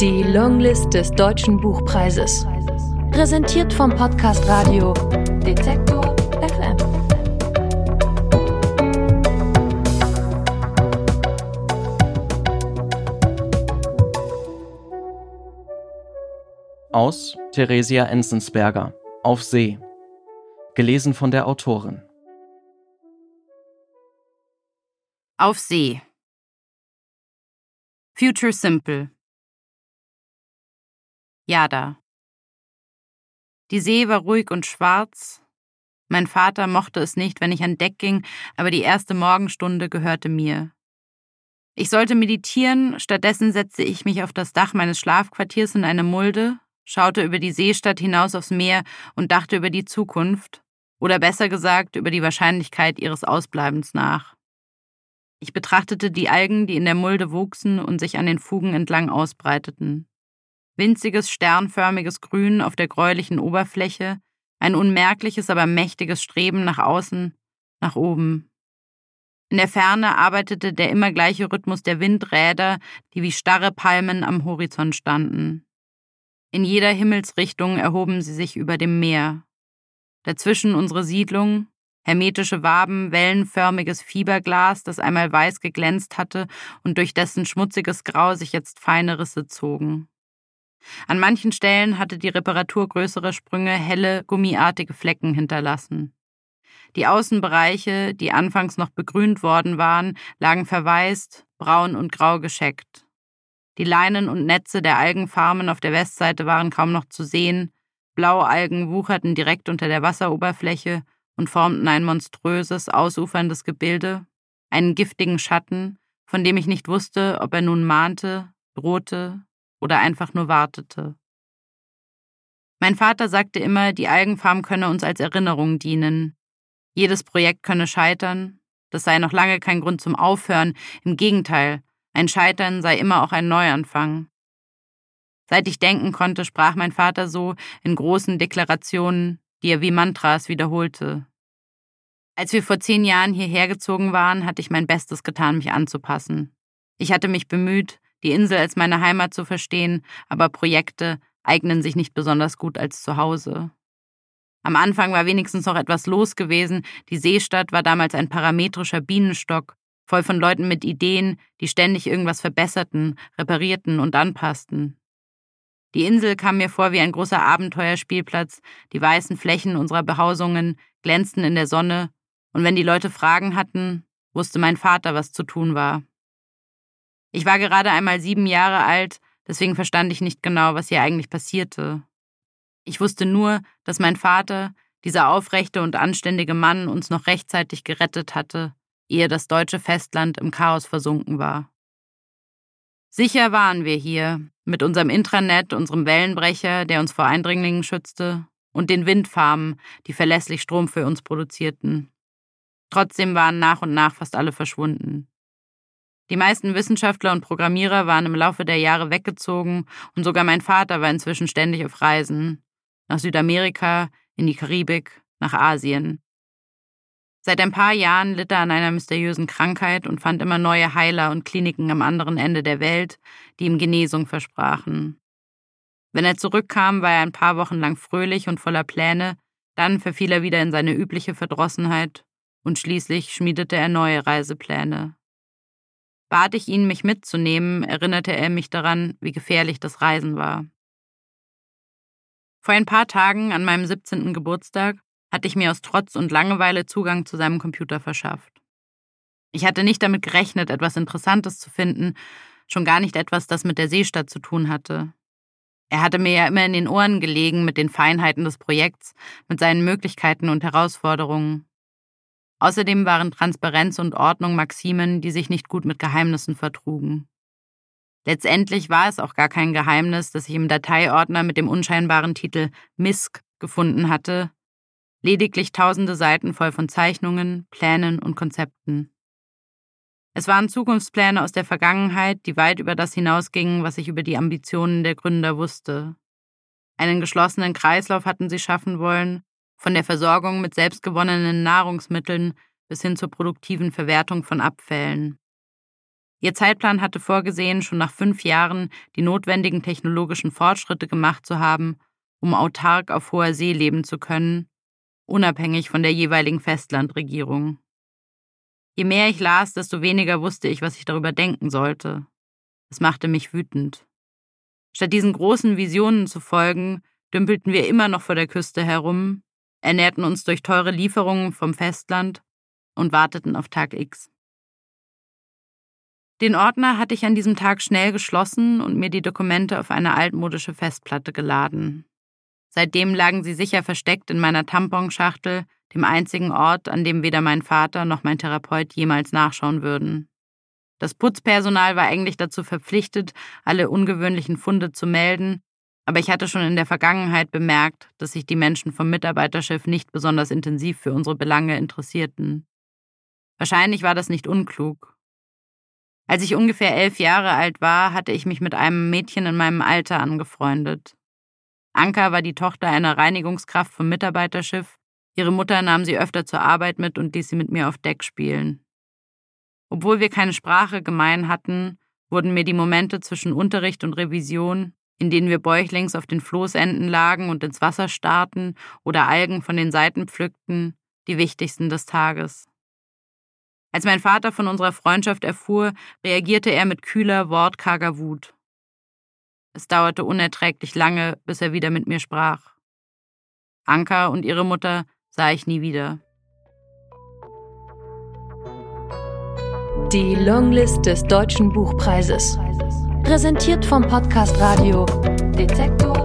Die Longlist des Deutschen Buchpreises. Präsentiert vom Podcast Radio Detektor FM. Aus Theresia Enzensberger. Auf See. Gelesen von der Autorin. Auf See. Future Simple. Jada. Die See war ruhig und schwarz. Mein Vater mochte es nicht, wenn ich an Deck ging, aber die erste Morgenstunde gehörte mir. Ich sollte meditieren, stattdessen setzte ich mich auf das Dach meines Schlafquartiers in eine Mulde, schaute über die Seestadt hinaus aufs Meer und dachte über die Zukunft, oder besser gesagt über die Wahrscheinlichkeit ihres Ausbleibens nach. Ich betrachtete die Algen, die in der Mulde wuchsen und sich an den Fugen entlang ausbreiteten. Winziges, sternförmiges Grün auf der gräulichen Oberfläche, ein unmerkliches, aber mächtiges Streben nach außen, nach oben. In der Ferne arbeitete der immer gleiche Rhythmus der Windräder, die wie starre Palmen am Horizont standen. In jeder Himmelsrichtung erhoben sie sich über dem Meer. Dazwischen unsere Siedlung, hermetische Waben, wellenförmiges Fieberglas, das einmal weiß geglänzt hatte und durch dessen schmutziges Grau sich jetzt feine Risse zogen. An manchen Stellen hatte die Reparatur größere Sprünge helle, gummiartige Flecken hinterlassen. Die Außenbereiche, die anfangs noch begrünt worden waren, lagen verwaist, braun und grau gescheckt. Die Leinen und Netze der Algenfarmen auf der Westseite waren kaum noch zu sehen, Blaualgen wucherten direkt unter der Wasseroberfläche und formten ein monströses, ausuferndes Gebilde, einen giftigen Schatten, von dem ich nicht wusste, ob er nun mahnte, drohte oder einfach nur wartete. Mein Vater sagte immer, die Algenfarm könne uns als Erinnerung dienen. Jedes Projekt könne scheitern, das sei noch lange kein Grund zum Aufhören, im Gegenteil, ein Scheitern sei immer auch ein Neuanfang. Seit ich denken konnte, sprach mein Vater so in großen Deklarationen, die er wie Mantras wiederholte. Als wir vor zehn Jahren hierher gezogen waren, hatte ich mein Bestes getan, mich anzupassen. Ich hatte mich bemüht, die Insel als meine Heimat zu verstehen, aber Projekte eignen sich nicht besonders gut als Zuhause. Am Anfang war wenigstens noch etwas los gewesen, die Seestadt war damals ein parametrischer Bienenstock, voll von Leuten mit Ideen, die ständig irgendwas verbesserten, reparierten und anpassten. Die Insel kam mir vor wie ein großer Abenteuerspielplatz, die weißen Flächen unserer Behausungen glänzten in der Sonne, und wenn die Leute Fragen hatten, wusste mein Vater, was zu tun war. Ich war gerade einmal sieben Jahre alt, deswegen verstand ich nicht genau, was hier eigentlich passierte. Ich wusste nur, dass mein Vater, dieser aufrechte und anständige Mann, uns noch rechtzeitig gerettet hatte, ehe das deutsche Festland im Chaos versunken war. Sicher waren wir hier, mit unserem Intranet, unserem Wellenbrecher, der uns vor Eindringlingen schützte, und den Windfarmen, die verlässlich Strom für uns produzierten. Trotzdem waren nach und nach fast alle verschwunden. Die meisten Wissenschaftler und Programmierer waren im Laufe der Jahre weggezogen und sogar mein Vater war inzwischen ständig auf Reisen. Nach Südamerika, in die Karibik, nach Asien. Seit ein paar Jahren litt er an einer mysteriösen Krankheit und fand immer neue Heiler und Kliniken am anderen Ende der Welt, die ihm Genesung versprachen. Wenn er zurückkam, war er ein paar Wochen lang fröhlich und voller Pläne, dann verfiel er wieder in seine übliche Verdrossenheit und schließlich schmiedete er neue Reisepläne. Bat ich ihn, mich mitzunehmen, erinnerte er mich daran, wie gefährlich das Reisen war. Vor ein paar Tagen, an meinem 17. Geburtstag, hatte ich mir aus Trotz und Langeweile Zugang zu seinem Computer verschafft. Ich hatte nicht damit gerechnet, etwas Interessantes zu finden, schon gar nicht etwas, das mit der Seestadt zu tun hatte. Er hatte mir ja immer in den Ohren gelegen mit den Feinheiten des Projekts, mit seinen Möglichkeiten und Herausforderungen. Außerdem waren Transparenz und Ordnung Maximen, die sich nicht gut mit Geheimnissen vertrugen. Letztendlich war es auch gar kein Geheimnis, dass ich im Dateiordner mit dem unscheinbaren Titel MISC gefunden hatte, lediglich tausende Seiten voll von Zeichnungen, Plänen und Konzepten. Es waren Zukunftspläne aus der Vergangenheit, die weit über das hinausgingen, was ich über die Ambitionen der Gründer wusste. Einen geschlossenen Kreislauf hatten sie schaffen wollen, von der Versorgung mit selbstgewonnenen Nahrungsmitteln bis hin zur produktiven Verwertung von Abfällen. Ihr Zeitplan hatte vorgesehen, schon nach fünf Jahren die notwendigen technologischen Fortschritte gemacht zu haben, um autark auf hoher See leben zu können, unabhängig von der jeweiligen Festlandregierung. Je mehr ich las, desto weniger wusste ich, was ich darüber denken sollte. Es machte mich wütend. Statt diesen großen Visionen zu folgen, dümpelten wir immer noch vor der Küste herum, ernährten uns durch teure Lieferungen vom Festland und warteten auf Tag X. Den Ordner hatte ich an diesem Tag schnell geschlossen und mir die Dokumente auf eine altmodische Festplatte geladen. Seitdem lagen sie sicher versteckt in meiner Tamponschachtel, dem einzigen Ort, an dem weder mein Vater noch mein Therapeut jemals nachschauen würden. Das Putzpersonal war eigentlich dazu verpflichtet, alle ungewöhnlichen Funde zu melden, aber ich hatte schon in der Vergangenheit bemerkt, dass sich die Menschen vom Mitarbeiterschiff nicht besonders intensiv für unsere Belange interessierten. Wahrscheinlich war das nicht unklug. Als ich ungefähr elf Jahre alt war, hatte ich mich mit einem Mädchen in meinem Alter angefreundet. Anka war die Tochter einer Reinigungskraft vom Mitarbeiterschiff. Ihre Mutter nahm sie öfter zur Arbeit mit und ließ sie mit mir auf Deck spielen. Obwohl wir keine Sprache gemein hatten, wurden mir die Momente zwischen Unterricht und Revision, in denen wir bäuchlings auf den Floßenden lagen und ins Wasser starrten oder Algen von den Seiten pflückten, die wichtigsten des Tages. Als mein Vater von unserer Freundschaft erfuhr, reagierte er mit kühler, wortkarger Wut. Es dauerte unerträglich lange, bis er wieder mit mir sprach. Anka und ihre Mutter sah ich nie wieder. Die Longlist des Deutschen Buchpreises. Präsentiert vom Podcast Radio Detektor